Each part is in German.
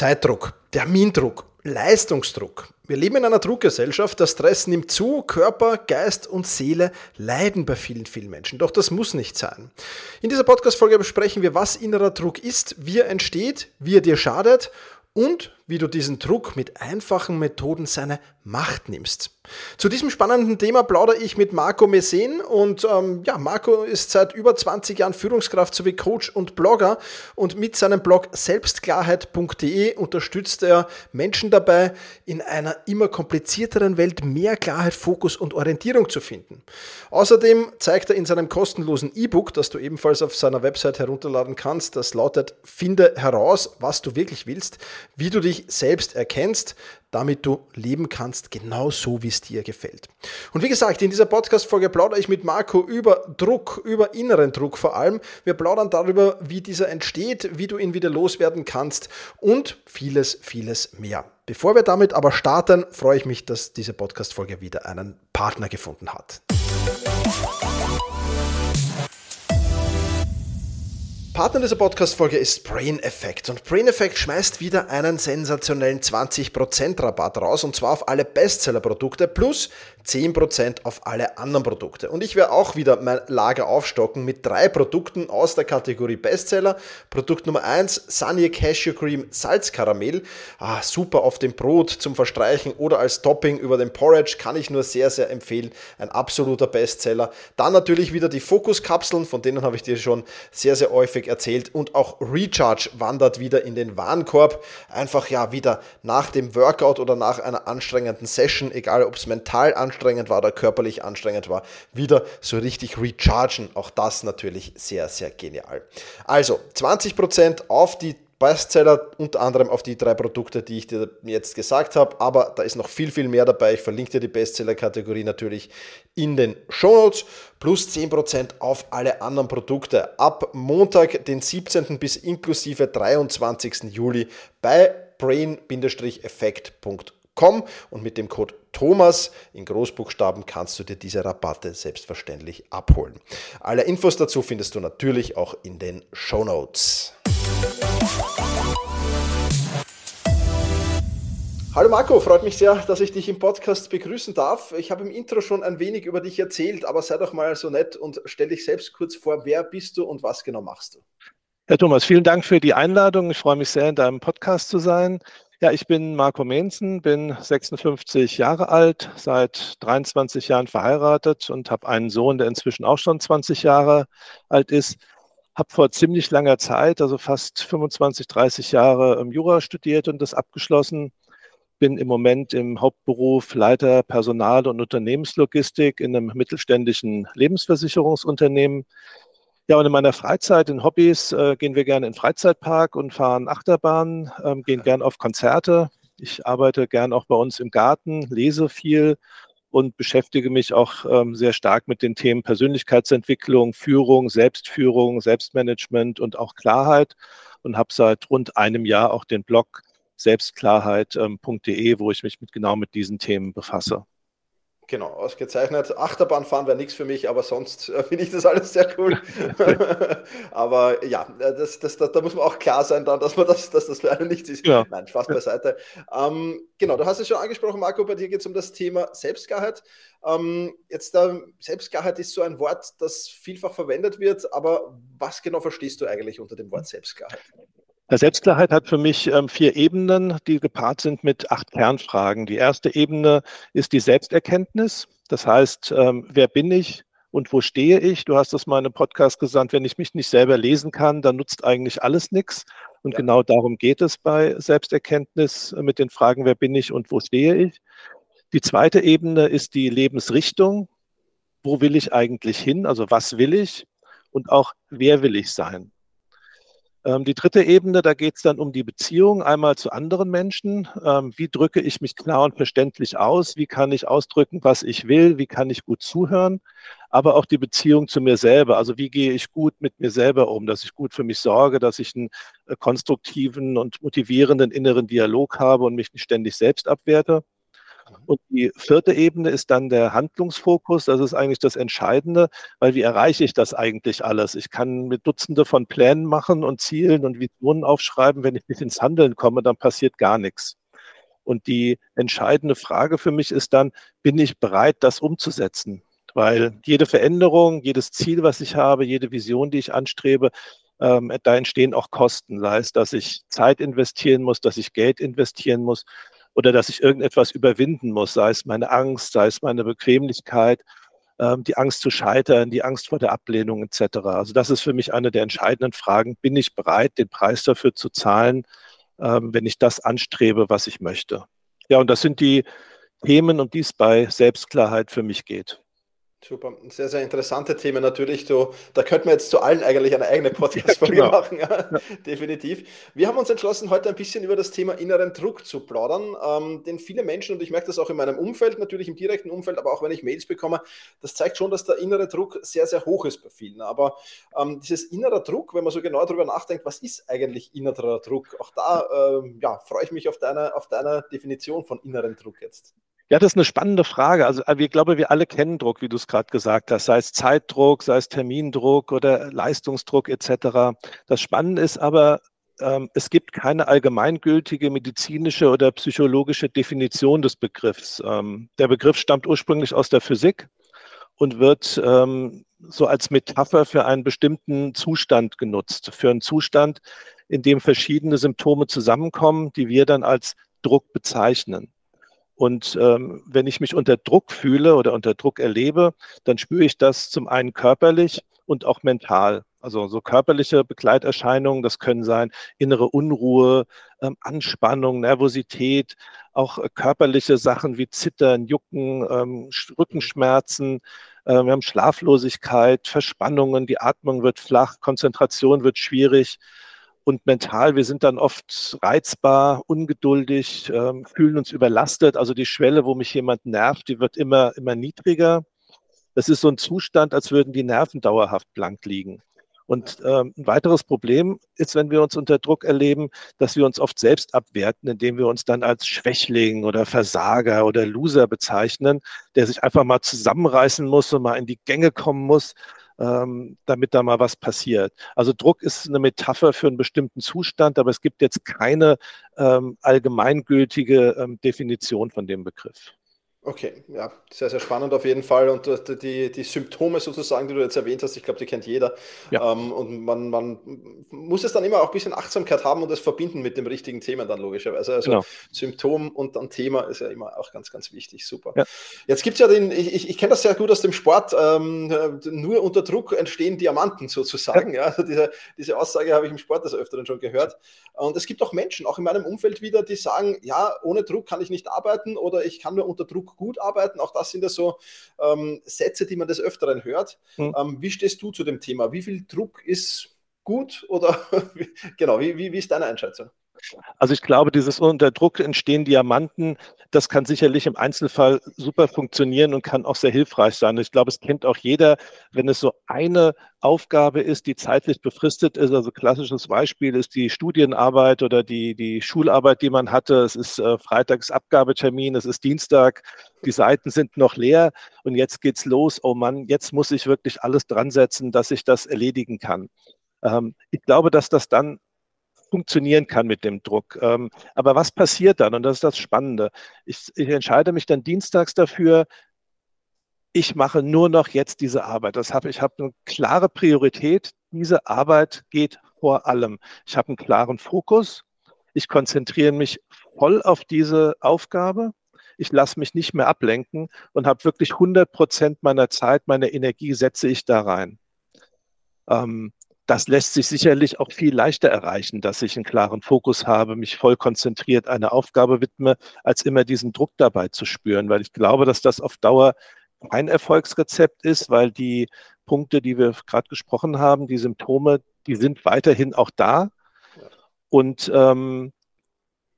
Zeitdruck, Termindruck, Leistungsdruck. Wir leben in einer Druckgesellschaft, der Stress nimmt zu, Körper, Geist und Seele leiden bei vielen, vielen Menschen. Doch das muss nicht sein. In dieser Podcast-Folge besprechen wir, was innerer Druck ist, wie er entsteht, wie er dir schadet und wie du diesen Druck mit einfachen Methoden seine Macht nimmst. Zu diesem spannenden Thema plaudere ich mit Marco Mesen und ähm, ja, Marco ist seit über 20 Jahren Führungskraft sowie Coach und Blogger und mit seinem Blog selbstklarheit.de unterstützt er Menschen dabei, in einer immer komplizierteren Welt mehr Klarheit, Fokus und Orientierung zu finden. Außerdem zeigt er in seinem kostenlosen E-Book, das du ebenfalls auf seiner Website herunterladen kannst, das lautet Finde heraus, was du wirklich willst, wie du dich selbst erkennst, damit du leben kannst, genau so, wie es dir gefällt. Und wie gesagt, in dieser Podcast-Folge plaudere ich mit Marco über Druck, über inneren Druck vor allem. Wir plaudern darüber, wie dieser entsteht, wie du ihn wieder loswerden kannst und vieles, vieles mehr. Bevor wir damit aber starten, freue ich mich, dass diese Podcast-Folge wieder einen Partner gefunden hat. Partner dieser Podcast-Folge ist Brain Effect. Und Brain Effect schmeißt wieder einen sensationellen 20% Rabatt raus. Und zwar auf alle Bestseller-Produkte plus 10% auf alle anderen Produkte. Und ich werde auch wieder mein Lager aufstocken mit drei Produkten aus der Kategorie Bestseller. Produkt Nummer 1, Sunny Cashew Cream Salzkaramell. Ah, super auf dem Brot zum Verstreichen oder als Topping über den Porridge. Kann ich nur sehr, sehr empfehlen. Ein absoluter Bestseller. Dann natürlich wieder die Fokuskapseln, von denen habe ich dir schon sehr, sehr häufig erzählt. Und auch Recharge wandert wieder in den Warenkorb. Einfach ja wieder nach dem Workout oder nach einer anstrengenden Session, egal ob es mental anstrengend war oder körperlich anstrengend war, wieder so richtig rechargen. Auch das natürlich sehr, sehr genial. Also 20% auf die Bestseller, unter anderem auf die drei Produkte, die ich dir jetzt gesagt habe. Aber da ist noch viel, viel mehr dabei. Ich verlinke dir die Bestseller-Kategorie natürlich in den Show Notes. Plus 10% auf alle anderen Produkte. Ab Montag, den 17. bis inklusive 23. Juli bei brain-effekt.com und mit dem Code Thomas in Großbuchstaben kannst du dir diese Rabatte selbstverständlich abholen. Alle Infos dazu findest du natürlich auch in den Show Notes. Hallo Marco, freut mich sehr, dass ich dich im Podcast begrüßen darf. Ich habe im Intro schon ein wenig über dich erzählt, aber sei doch mal so nett und stell dich selbst kurz vor, wer bist du und was genau machst du? Herr Thomas, vielen Dank für die Einladung. Ich freue mich sehr, in deinem Podcast zu sein. Ja, ich bin Marco Mehnsen, bin 56 Jahre alt, seit 23 Jahren verheiratet und habe einen Sohn, der inzwischen auch schon 20 Jahre alt ist habe vor ziemlich langer Zeit, also fast 25, 30 Jahre ähm, Jura studiert und das abgeschlossen. Bin im Moment im Hauptberuf Leiter Personal- und Unternehmenslogistik in einem mittelständischen Lebensversicherungsunternehmen. Ja, und in meiner Freizeit, in Hobbys, äh, gehen wir gerne in den Freizeitpark und fahren Achterbahn, ähm, gehen gern auf Konzerte. Ich arbeite gern auch bei uns im Garten, lese viel und beschäftige mich auch ähm, sehr stark mit den Themen Persönlichkeitsentwicklung, Führung, Selbstführung, Selbstmanagement und auch Klarheit und habe seit rund einem Jahr auch den Blog selbstklarheit.de, wo ich mich mit, genau mit diesen Themen befasse. Genau, ausgezeichnet. Achterbahnfahren wäre nichts für mich, aber sonst äh, finde ich das alles sehr cool. aber ja, äh, das, das, das, da muss man auch klar sein, dann, dass, man das, dass das für einen nichts ist. Ja. Nein, Spaß beiseite. Ähm, genau, du hast es schon angesprochen, Marco, bei dir geht es um das Thema Selbstklarheit. Ähm, jetzt, äh, Selbstklarheit ist so ein Wort, das vielfach verwendet wird, aber was genau verstehst du eigentlich unter dem Wort Selbstklarheit? Selbstklarheit hat für mich ähm, vier Ebenen, die gepaart sind mit acht Kernfragen. Die erste Ebene ist die Selbsterkenntnis. Das heißt, ähm, wer bin ich und wo stehe ich? Du hast das mal in einem Podcast gesagt, wenn ich mich nicht selber lesen kann, dann nutzt eigentlich alles nichts. Und ja. genau darum geht es bei Selbsterkenntnis äh, mit den Fragen, wer bin ich und wo stehe ich? Die zweite Ebene ist die Lebensrichtung. Wo will ich eigentlich hin? Also was will ich? Und auch wer will ich sein? Ähm, die dritte Ebene, da geht es dann um die Beziehung einmal zu anderen Menschen. Ähm, wie drücke ich mich klar und verständlich aus? Wie kann ich ausdrücken, was ich will? Wie kann ich gut zuhören? Aber auch die Beziehung zu mir selber. Also wie gehe ich gut mit mir selber um, dass ich gut für mich sorge, dass ich einen äh, konstruktiven und motivierenden inneren Dialog habe und mich nicht ständig selbst abwerte. Und die vierte Ebene ist dann der Handlungsfokus. Das ist eigentlich das Entscheidende, weil wie erreiche ich das eigentlich alles? Ich kann mit Dutzende von Plänen machen und Zielen und Visionen aufschreiben. Wenn ich nicht ins Handeln komme, dann passiert gar nichts. Und die entscheidende Frage für mich ist dann, bin ich bereit, das umzusetzen? Weil jede Veränderung, jedes Ziel, was ich habe, jede Vision, die ich anstrebe, ähm, da entstehen auch Kosten. Sei es, dass ich Zeit investieren muss, dass ich Geld investieren muss oder dass ich irgendetwas überwinden muss, sei es meine Angst, sei es meine Bequemlichkeit, ähm, die Angst zu scheitern, die Angst vor der Ablehnung etc. Also das ist für mich eine der entscheidenden Fragen. Bin ich bereit, den Preis dafür zu zahlen, ähm, wenn ich das anstrebe, was ich möchte? Ja, und das sind die Themen, um die es bei Selbstklarheit für mich geht. Super, sehr, sehr interessante Themen natürlich. Du, da könnten wir jetzt zu allen eigentlich eine eigene Podcast-Folge ja, genau. machen, ja, definitiv. Wir haben uns entschlossen, heute ein bisschen über das Thema inneren Druck zu plaudern, ähm, denn viele Menschen, und ich merke das auch in meinem Umfeld, natürlich im direkten Umfeld, aber auch wenn ich Mails bekomme, das zeigt schon, dass der innere Druck sehr, sehr hoch ist bei vielen. Aber ähm, dieses innere Druck, wenn man so genau darüber nachdenkt, was ist eigentlich innerer Druck? Auch da ähm, ja, freue ich mich auf deine, auf deine Definition von inneren Druck jetzt. Ja, das ist eine spannende Frage. Also äh, ich glaube, wir alle kennen Druck, wie du es gerade gesagt hast, sei es Zeitdruck, sei es Termindruck oder Leistungsdruck etc. Das Spannende ist aber, ähm, es gibt keine allgemeingültige medizinische oder psychologische Definition des Begriffs. Ähm, der Begriff stammt ursprünglich aus der Physik und wird ähm, so als Metapher für einen bestimmten Zustand genutzt, für einen Zustand, in dem verschiedene Symptome zusammenkommen, die wir dann als Druck bezeichnen. Und ähm, wenn ich mich unter Druck fühle oder unter Druck erlebe, dann spüre ich das zum einen körperlich und auch mental. Also so körperliche Begleiterscheinungen, das können sein innere Unruhe, ähm, Anspannung, Nervosität, auch äh, körperliche Sachen wie Zittern, Jucken, ähm, Rückenschmerzen. Äh, wir haben Schlaflosigkeit, Verspannungen, die Atmung wird flach, Konzentration wird schwierig und mental, wir sind dann oft reizbar, ungeduldig, ähm, fühlen uns überlastet. Also die Schwelle, wo mich jemand nervt, die wird immer, immer niedriger. Das ist so ein Zustand, als würden die Nerven dauerhaft blank liegen. Und ähm, ein weiteres Problem ist, wenn wir uns unter Druck erleben, dass wir uns oft selbst abwerten, indem wir uns dann als Schwächling oder Versager oder Loser bezeichnen, der sich einfach mal zusammenreißen muss und mal in die Gänge kommen muss ähm, damit da mal was passiert. Also Druck ist eine Metapher für einen bestimmten Zustand, aber es gibt jetzt keine ähm, allgemeingültige ähm, Definition von dem Begriff. Okay, ja, sehr, sehr spannend auf jeden Fall. Und äh, die, die Symptome sozusagen, die du jetzt erwähnt hast, ich glaube, die kennt jeder. Ja. Ähm, und man, man muss es dann immer auch ein bisschen Achtsamkeit haben und das verbinden mit dem richtigen Thema dann logischerweise. Also genau. Symptom und dann Thema ist ja immer auch ganz, ganz wichtig. Super. Ja. Jetzt gibt es ja den, ich, ich, ich kenne das sehr gut aus dem Sport, ähm, nur unter Druck entstehen Diamanten sozusagen. Ja. ja. Also diese, diese Aussage habe ich im Sport des Öfteren schon gehört. Und es gibt auch Menschen, auch in meinem Umfeld wieder, die sagen, ja, ohne Druck kann ich nicht arbeiten oder ich kann nur unter Druck gut arbeiten. Auch das sind ja so ähm, Sätze, die man des Öfteren hört. Mhm. Ähm, wie stehst du zu dem Thema? Wie viel Druck ist gut oder genau, wie, wie, wie ist deine Einschätzung? Also ich glaube, dieses unter Druck entstehen Diamanten, das kann sicherlich im Einzelfall super funktionieren und kann auch sehr hilfreich sein. Ich glaube, es kennt auch jeder, wenn es so eine Aufgabe ist, die zeitlich befristet ist. Also klassisches Beispiel ist die Studienarbeit oder die, die Schularbeit, die man hatte. Es ist äh, Freitags Abgabetermin, es ist Dienstag, die Seiten sind noch leer und jetzt geht's los. Oh Mann, jetzt muss ich wirklich alles dran setzen, dass ich das erledigen kann. Ähm, ich glaube, dass das dann funktionieren kann mit dem Druck. Ähm, aber was passiert dann? Und das ist das Spannende. Ich, ich entscheide mich dann dienstags dafür, ich mache nur noch jetzt diese Arbeit. Das habe, ich habe eine klare Priorität. Diese Arbeit geht vor allem. Ich habe einen klaren Fokus. Ich konzentriere mich voll auf diese Aufgabe. Ich lasse mich nicht mehr ablenken und habe wirklich 100 Prozent meiner Zeit, meiner Energie setze ich da rein. Ähm, das lässt sich sicherlich auch viel leichter erreichen, dass ich einen klaren Fokus habe, mich voll konzentriert einer Aufgabe widme, als immer diesen Druck dabei zu spüren, weil ich glaube, dass das auf Dauer kein Erfolgsrezept ist, weil die Punkte, die wir gerade gesprochen haben, die Symptome, die sind weiterhin auch da. Und ähm,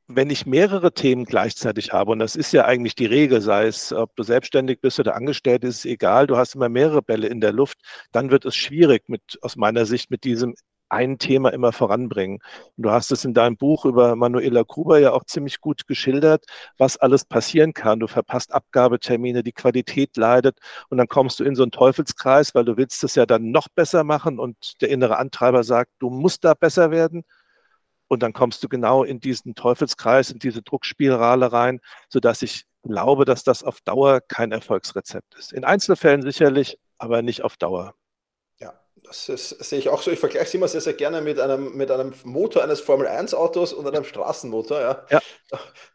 wenn ich mehrere Themen gleichzeitig habe, und das ist ja eigentlich die Regel, sei es, ob du selbstständig bist oder angestellt, ist egal, du hast immer mehrere Bälle in der Luft, dann wird es schwierig mit, aus meiner Sicht, mit diesem ein Thema immer voranbringen. Und du hast es in deinem Buch über Manuela Gruber ja auch ziemlich gut geschildert, was alles passieren kann. Du verpasst Abgabetermine, die Qualität leidet und dann kommst du in so einen Teufelskreis, weil du willst es ja dann noch besser machen und der innere Antreiber sagt, du musst da besser werden. Und dann kommst du genau in diesen Teufelskreis, in diese Druckspirale rein, sodass ich glaube, dass das auf Dauer kein Erfolgsrezept ist. In Einzelfällen sicherlich, aber nicht auf Dauer. Das, ist, sehe ich auch so. Ich vergleiche es immer sehr, sehr gerne mit einem, mit einem Motor eines Formel-1-Autos und einem Straßenmotor. Ja. ja.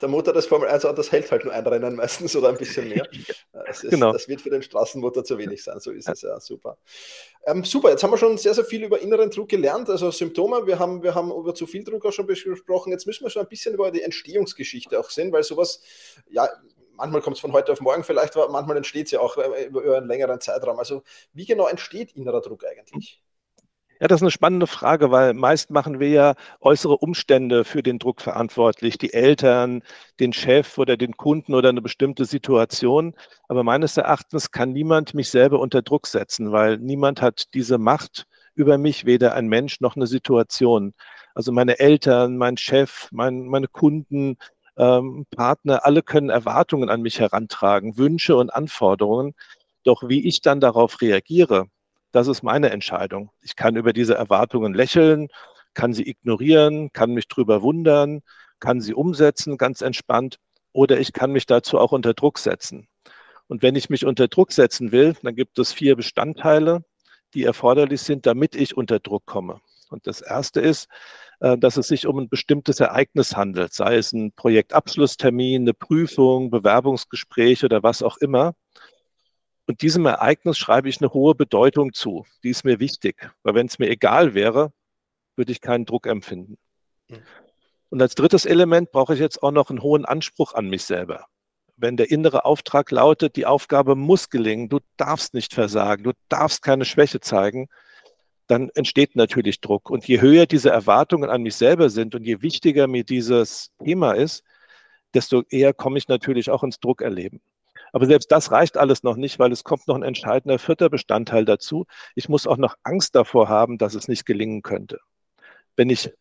Der Motor des Formel-1-Autos hält halt nur ein Rennen meistens oder ein bisschen mehr. Das, ist, genau. das wird für den Straßenmotor zu wenig sein. So ist es ja. Super. Ähm, super, jetzt haben wir schon sehr, sehr viel über inneren Druck gelernt. Also Symptome, wir haben, wir haben über zu viel Druck auch schon besprochen. Jetzt müssen wir schon ein bisschen über die Entstehungsgeschichte auch sehen, weil sowas, ja, manchmal kommt es von heute auf morgen vielleicht, aber manchmal entsteht es ja auch äh, über einen längeren Zeitraum. Also wie genau entsteht innerer Druck eigentlich? Ja, das ist eine spannende Frage, weil meist machen wir ja äußere Umstände für den Druck verantwortlich, die Eltern, den Chef oder den Kunden oder eine bestimmte Situation. Aber meines Erachtens kann niemand mich selber unter Druck setzen, weil niemand hat diese Macht über mich, weder ein Mensch noch eine Situation. Also meine Eltern, mein Chef, mein, meine Kunden, ähm, Partner, alle können Erwartungen an mich herantragen, Wünsche und Anforderungen. Doch wie ich dann darauf reagiere, das ist meine Entscheidung. Ich kann über diese Erwartungen lächeln, kann sie ignorieren, kann mich drüber wundern, kann sie umsetzen, ganz entspannt, oder ich kann mich dazu auch unter Druck setzen. Und wenn ich mich unter Druck setzen will, dann gibt es vier Bestandteile, die erforderlich sind, damit ich unter Druck komme. Und das erste ist, dass es sich um ein bestimmtes Ereignis handelt, sei es ein Projektabschlusstermin, eine Prüfung, Bewerbungsgespräch oder was auch immer. Und diesem Ereignis schreibe ich eine hohe Bedeutung zu. Die ist mir wichtig, weil wenn es mir egal wäre, würde ich keinen Druck empfinden. Hm. Und als drittes Element brauche ich jetzt auch noch einen hohen Anspruch an mich selber. Wenn der innere Auftrag lautet, die Aufgabe muss gelingen, du darfst nicht versagen, du darfst keine Schwäche zeigen, dann entsteht natürlich Druck. Und je höher diese Erwartungen an mich selber sind und je wichtiger mir dieses Thema ist, desto eher komme ich natürlich auch ins Druckerleben. Aber selbst das reicht alles noch nicht, weil es kommt noch ein entscheidender vierter Bestandteil dazu. Ich muss auch noch Angst davor haben, dass es nicht gelingen könnte. Wenn ich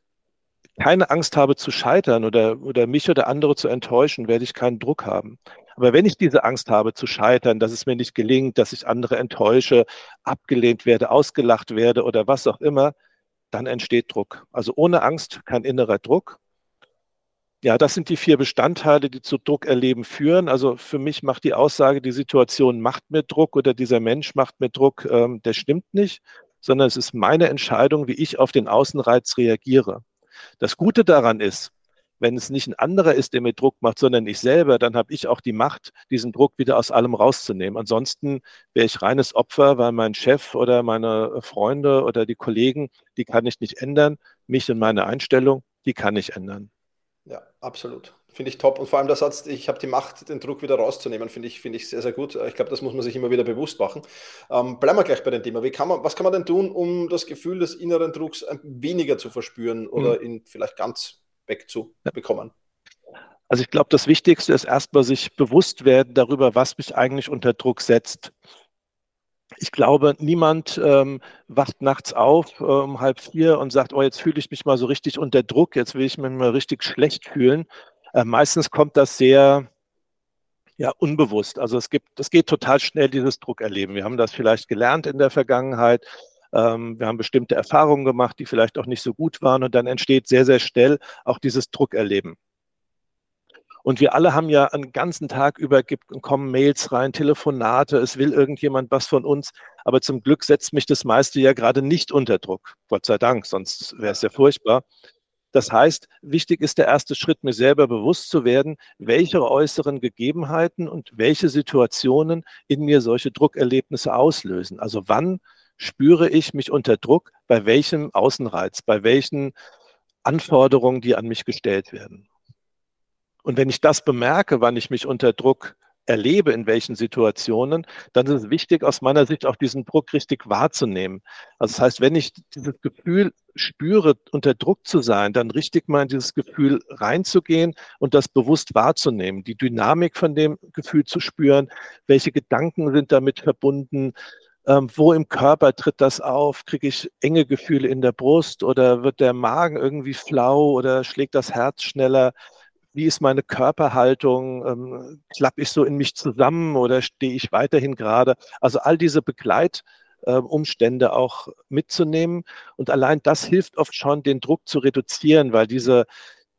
keine Angst habe zu scheitern oder, oder mich oder andere zu enttäuschen, werde ich keinen Druck haben. Aber wenn ich diese Angst habe zu scheitern, dass es mir nicht gelingt, dass ich andere enttäusche, abgelehnt werde, ausgelacht werde oder was auch immer, dann entsteht Druck. Also ohne Angst kein innerer Druck. Ja, das sind die vier Bestandteile, die zu Druckerleben führen. Also für mich macht die Aussage, die Situation macht mir Druck oder dieser Mensch macht mir Druck, ähm, der stimmt nicht, sondern es ist meine Entscheidung, wie ich auf den Außenreiz reagiere. Das Gute daran ist, wenn es nicht ein anderer ist, der mir Druck macht, sondern ich selber, dann habe ich auch die Macht, diesen Druck wieder aus allem rauszunehmen. Ansonsten wäre ich reines Opfer, weil mein Chef oder meine Freunde oder die Kollegen, die kann ich nicht ändern. Mich und meine Einstellung, die kann ich ändern. Ja, absolut. Finde ich top. Und vor allem der Satz, ich habe die Macht, den Druck wieder rauszunehmen, finde ich, finde ich sehr, sehr gut. Ich glaube, das muss man sich immer wieder bewusst machen. Ähm, bleiben wir gleich bei dem Thema. Wie kann man, was kann man denn tun, um das Gefühl des inneren Drucks weniger zu verspüren oder mhm. ihn vielleicht ganz wegzubekommen? Also ich glaube, das Wichtigste ist erstmal sich bewusst werden darüber, was mich eigentlich unter Druck setzt. Ich glaube, niemand ähm, wacht nachts auf äh, um halb vier und sagt, oh, jetzt fühle ich mich mal so richtig unter Druck, jetzt will ich mich mal richtig schlecht fühlen, äh, meistens kommt das sehr ja, unbewusst. Also es gibt, es geht total schnell, dieses Druckerleben. Wir haben das vielleicht gelernt in der Vergangenheit. Ähm, wir haben bestimmte Erfahrungen gemacht, die vielleicht auch nicht so gut waren. Und dann entsteht sehr, sehr schnell auch dieses Druckerleben. Und wir alle haben ja einen ganzen Tag über, kommen Mails rein, Telefonate, es will irgendjemand was von uns. Aber zum Glück setzt mich das meiste ja gerade nicht unter Druck. Gott sei Dank, sonst wäre es ja furchtbar. Das heißt, wichtig ist der erste Schritt, mir selber bewusst zu werden, welche äußeren Gegebenheiten und welche Situationen in mir solche Druckerlebnisse auslösen. Also wann spüre ich mich unter Druck, bei welchem Außenreiz, bei welchen Anforderungen, die an mich gestellt werden. Und wenn ich das bemerke, wann ich mich unter Druck erlebe, in welchen Situationen, dann ist es wichtig, aus meiner Sicht auch diesen Druck richtig wahrzunehmen. Also das heißt, wenn ich dieses Gefühl spüre, unter Druck zu sein, dann richtig mal in dieses Gefühl reinzugehen und das bewusst wahrzunehmen, die Dynamik von dem Gefühl zu spüren, welche Gedanken sind damit verbunden, Ähm, wo im Körper tritt das auf? Kriege ich enge Gefühle in der Brust oder wird der Magen irgendwie flau oder schlägt das Herz schneller? Wie ist meine Körperhaltung? Ähm, klappe ich so in mich zusammen oder stehe ich weiterhin gerade? Also all diese Begleitumstände auch mitzunehmen. Und allein das hilft oft schon, den Druck zu reduzieren, weil diese,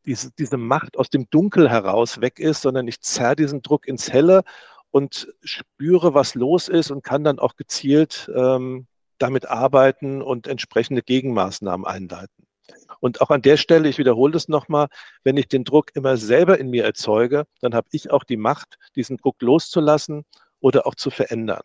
diese, diese Macht aus dem Dunkel heraus weg ist, sondern ich zerre diesen Druck ins Helle und spüre, was los ist und kann dann auch gezielt ähm, damit arbeiten und entsprechende Gegenmaßnahmen einleiten. Und auch an der Stelle, ich wiederhole das nochmal, wenn ich den Druck immer selber in mir erzeuge, dann habe ich auch die Macht, diesen Druck loszulassen oder auch zu verändern.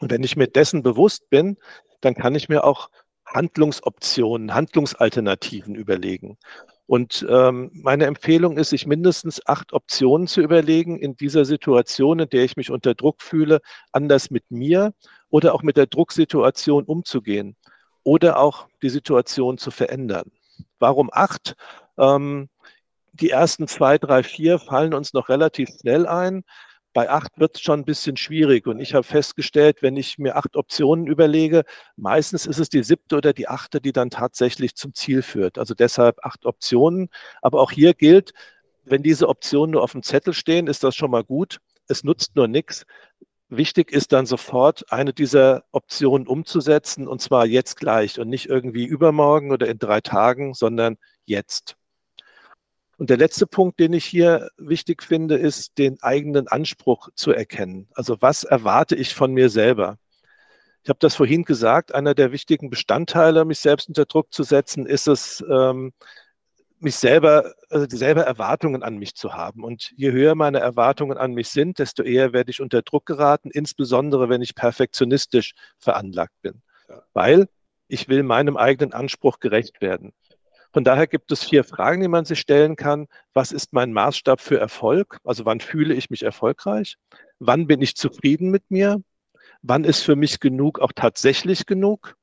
Und wenn ich mir dessen bewusst bin, dann kann ich mir auch Handlungsoptionen, Handlungsalternativen überlegen. Und ähm, meine Empfehlung ist, sich mindestens acht Optionen zu überlegen in dieser Situation, in der ich mich unter Druck fühle, anders mit mir oder auch mit der Drucksituation umzugehen oder auch die Situation zu verändern. Warum acht? Ähm, die ersten zwei, drei, vier fallen uns noch relativ schnell ein. Bei acht wird es schon ein bisschen schwierig. Und ich habe festgestellt, wenn ich mir acht Optionen überlege, meistens ist es die siebte oder die achte, die dann tatsächlich zum Ziel führt. Also deshalb acht Optionen. Aber auch hier gilt, wenn diese Optionen nur auf dem Zettel stehen, ist das schon mal gut. Es nutzt nur nichts. Wichtig ist dann sofort, eine dieser Optionen umzusetzen und zwar jetzt gleich und nicht irgendwie übermorgen oder in drei Tagen, sondern jetzt. Und der letzte Punkt, den ich hier wichtig finde, ist, den eigenen Anspruch zu erkennen. Also was erwarte ich von mir selber? Ich habe das vorhin gesagt, einer der wichtigen Bestandteile, mich selbst unter Druck zu setzen, ist es, ähm, mich selber, also dieselbe Erwartungen an mich zu haben. Und je höher meine Erwartungen an mich sind, desto eher werde ich unter Druck geraten, insbesondere wenn ich perfektionistisch veranlagt bin. Weil ich will meinem eigenen Anspruch gerecht werden. Von daher gibt es vier Fragen, die man sich stellen kann. Was ist mein Maßstab für Erfolg? Also wann fühle ich mich erfolgreich? Wann bin ich zufrieden mit mir? Wann ist für mich genug auch tatsächlich genug?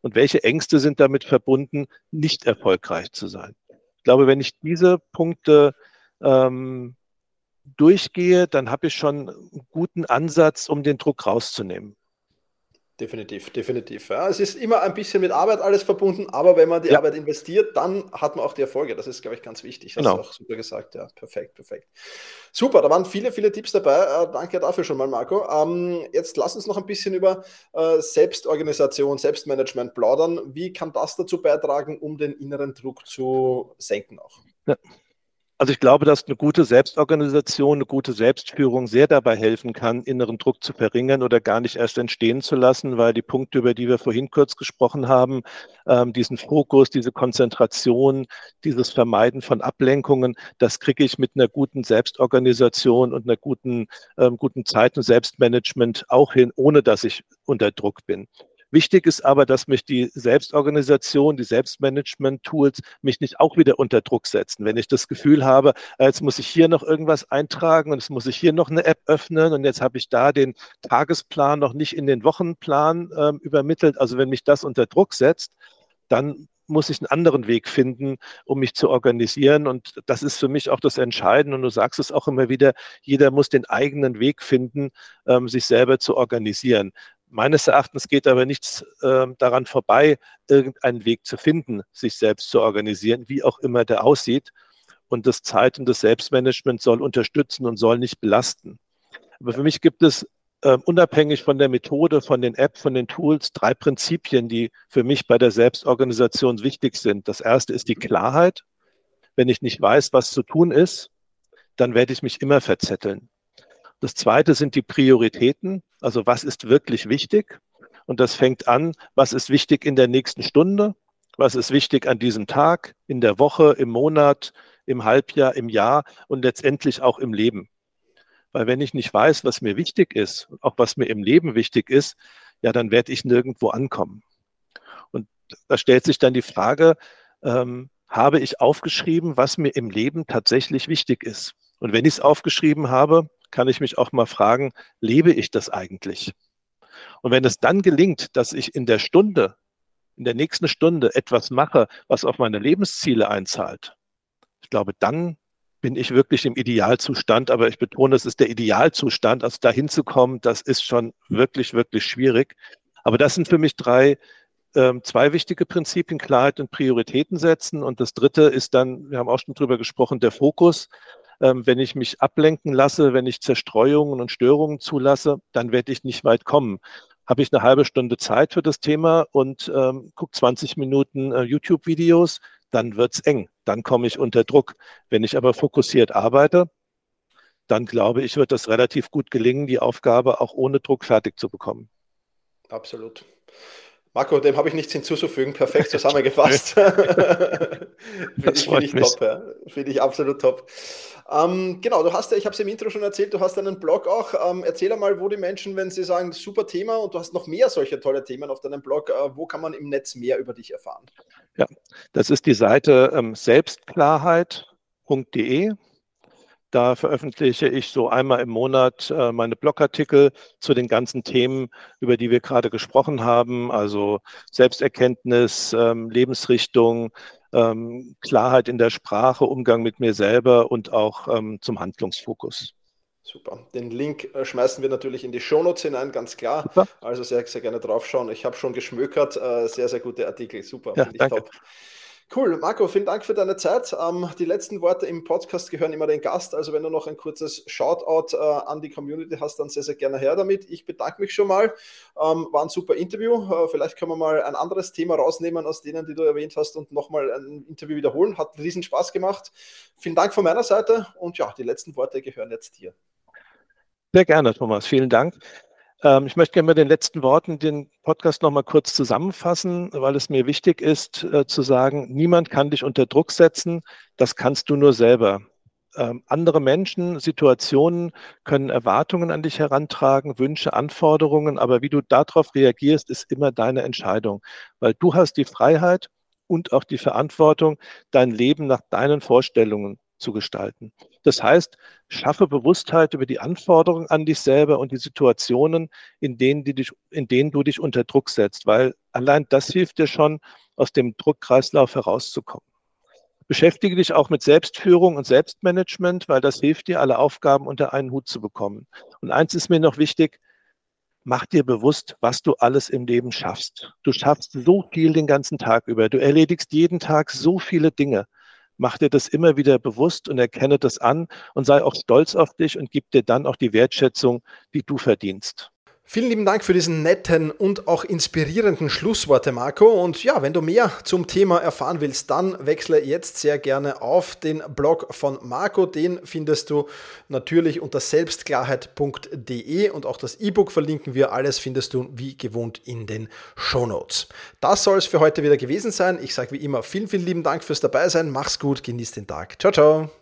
Und welche Ängste sind damit verbunden, nicht erfolgreich zu sein? Ich glaube, wenn ich diese Punkte ähm, durchgehe, dann habe ich schon einen guten Ansatz, um den Druck rauszunehmen. Definitiv, definitiv. Ja, es ist immer ein bisschen mit Arbeit alles verbunden, aber wenn man die ja. Arbeit investiert, dann hat man auch die Erfolge. Das ist, glaube ich, ganz wichtig. Das genau. ist auch super gesagt. Ja, perfekt, perfekt. Super, da waren viele, viele Tipps dabei. Äh, danke dafür schon mal, Marco. Ähm, jetzt lass uns noch ein bisschen über äh, Selbstorganisation, Selbstmanagement plaudern. Wie kann das dazu beitragen, um den inneren Druck zu senken auch? Ja. Also ich glaube, dass eine gute Selbstorganisation, eine gute Selbstführung sehr dabei helfen kann, inneren Druck zu verringern oder gar nicht erst entstehen zu lassen, weil die Punkte, über die wir vorhin kurz gesprochen haben, ähm, diesen Fokus, diese Konzentration, dieses Vermeiden von Ablenkungen, das kriege ich mit einer guten Selbstorganisation und einer guten, ähm, guten Zeit und Selbstmanagement auch hin, ohne dass ich unter Druck bin. Wichtig ist aber, dass mich die Selbstorganisation, die Selbstmanagement-Tools mich nicht auch wieder unter Druck setzen. Wenn ich das Gefühl habe, äh, jetzt muss ich hier noch irgendwas eintragen und jetzt muss ich hier noch eine App öffnen und jetzt habe ich da den Tagesplan noch nicht in den Wochenplan äh, übermittelt. Also wenn mich das unter Druck setzt, dann muss ich einen anderen Weg finden, um mich zu organisieren. Und das ist für mich auch das Entscheidende. Und du sagst es auch immer wieder, jeder muss den eigenen Weg finden, ähm, sich selber zu organisieren. Meines Erachtens geht aber nichts äh, daran vorbei, irgendeinen Weg zu finden, sich selbst zu organisieren, wie auch immer der aussieht. Und das Zeit- und das Selbstmanagement soll unterstützen und soll nicht belasten. Aber für mich gibt es äh, unabhängig von der Methode, von den Apps, von den Tools, drei Prinzipien, die für mich bei der Selbstorganisation wichtig sind. Das erste ist die Klarheit. Wenn ich nicht weiß, was zu tun ist, dann werde ich mich immer verzetteln. Das zweite sind die Prioritäten. Also was ist wirklich wichtig? Und das fängt an, was ist wichtig in der nächsten Stunde? Was ist wichtig an diesem Tag, in der Woche, im Monat, im Halbjahr, im Jahr und letztendlich auch im Leben? Weil wenn ich nicht weiß, was mir wichtig ist, auch was mir im Leben wichtig ist, ja, dann werde ich nirgendwo ankommen. Und da stellt sich dann die Frage, ähm, habe ich aufgeschrieben, was mir im Leben tatsächlich wichtig ist? Und wenn ich es aufgeschrieben habe, kann ich mich auch mal fragen, lebe ich das eigentlich? Und wenn es dann gelingt, dass ich in der Stunde, in der nächsten Stunde etwas mache, was auf meine Lebensziele einzahlt, ich glaube, dann bin ich wirklich im Idealzustand, aber ich betone, es ist der Idealzustand. Also dahin zu kommen, das ist schon wirklich, wirklich schwierig. Aber das sind für mich drei, äh, zwei wichtige Prinzipien, Klarheit und Prioritäten setzen. Und das dritte ist dann, wir haben auch schon drüber gesprochen, der Fokus. Ähm, wenn ich mich ablenken lasse, wenn ich Zerstreuungen und Störungen zulasse, dann werde ich nicht weit kommen. Habe ich eine halbe Stunde Zeit für das Thema und ähm, gucke 20 Minuten äh, YouTube-Videos, dann wird's eng. Dann komme ich unter Druck. Wenn ich aber fokussiert arbeite, dann glaube ich, wird das relativ gut gelingen, die Aufgabe auch ohne Druck fertig zu bekommen. Absolut. Marco, dem habe ich nichts hinzuzufügen. Perfekt zusammengefasst. Finde ich, find ich top. Ja. Finde ich absolut top. Ähm, genau, du hast ja, ich habe es im Intro schon erzählt, du hast einen Blog auch. Ähm, erzähl einmal, wo die Menschen, wenn sie sagen, super Thema und du hast noch mehr solche tolle Themen auf deinem Blog, äh, wo kann man im Netz mehr über dich erfahren? Ja, das ist die Seite ähm, selbstklarheit.de. Da veröffentliche ich so einmal im Monat äh, meine Blogartikel zu den ganzen Themen, über die wir gerade gesprochen haben, also Selbsterkenntnis, ähm, Lebensrichtung, ähm, Klarheit in der Sprache, Umgang mit mir selber und auch ähm, zum Handlungsfokus. Super. Den Link äh, schmeißen wir natürlich in die Shownotes hinein, ganz klar. Super. Also sehr, sehr gerne draufschauen. Ich habe schon geschmökert. Äh, sehr, sehr gute Artikel. Super. Ja, danke. Top. Cool, Marco, vielen Dank für deine Zeit. Ähm, die letzten Worte im Podcast gehören immer den Gast. Also wenn du noch ein kurzes Shoutout äh, an die Community hast, dann sehr, sehr gerne her damit. Ich bedanke mich schon mal. Ähm, war ein super Interview. Äh, vielleicht können wir mal ein anderes Thema rausnehmen aus denen, die du erwähnt hast und nochmal ein Interview wiederholen. Hat riesen Spaß gemacht. Vielen Dank von meiner Seite und ja, die letzten Worte gehören jetzt dir. Sehr gerne, Thomas. Vielen Dank. Ähm, ich möchte gerne mit den letzten Worten den Podcast nochmal kurz zusammenfassen, weil es mir wichtig ist äh, zu sagen, niemand kann dich unter Druck setzen, das kannst du nur selber. Ähm, andere Menschen, Situationen können Erwartungen an dich herantragen, Wünsche, Anforderungen, aber wie du darauf reagierst, ist immer deine Entscheidung, weil du hast die Freiheit und auch die Verantwortung, dein Leben nach deinen Vorstellungen zu gestalten. Das heißt, schaffe Bewusstheit über die Anforderungen an dich selber und die Situationen, in denen, die dich, in denen du dich unter Druck setzt, weil allein das hilft dir schon, aus dem Druckkreislauf herauszukommen. Beschäftige dich auch mit Selbstführung und Selbstmanagement, weil das hilft dir, alle Aufgaben unter einen Hut zu bekommen. Und eins ist mir noch wichtig, mach dir bewusst, was du alles im Leben schaffst. Du schaffst so viel den ganzen Tag über. Du erledigst jeden Tag so viele Dinge mach dir das immer wieder bewusst und erkenne das an und sei auch stolz auf dich und gib dir dann auch die Wertschätzung, die du verdienst. Vielen lieben Dank für diesen netten und auch inspirierenden Schlussworte, Marco. Und ja, wenn du mehr zum Thema erfahren willst, dann wechsle jetzt sehr gerne auf den Blog von Marco. Den findest du natürlich unter selbstklarheit.de und auch das E-Book verlinken wir. Alles findest du wie gewohnt in den Show Notes. Das soll es für heute wieder gewesen sein. Ich sage wie immer vielen, vielen lieben Dank fürs Dabeisein. Mach's gut, genieß den Tag. Ciao, ciao.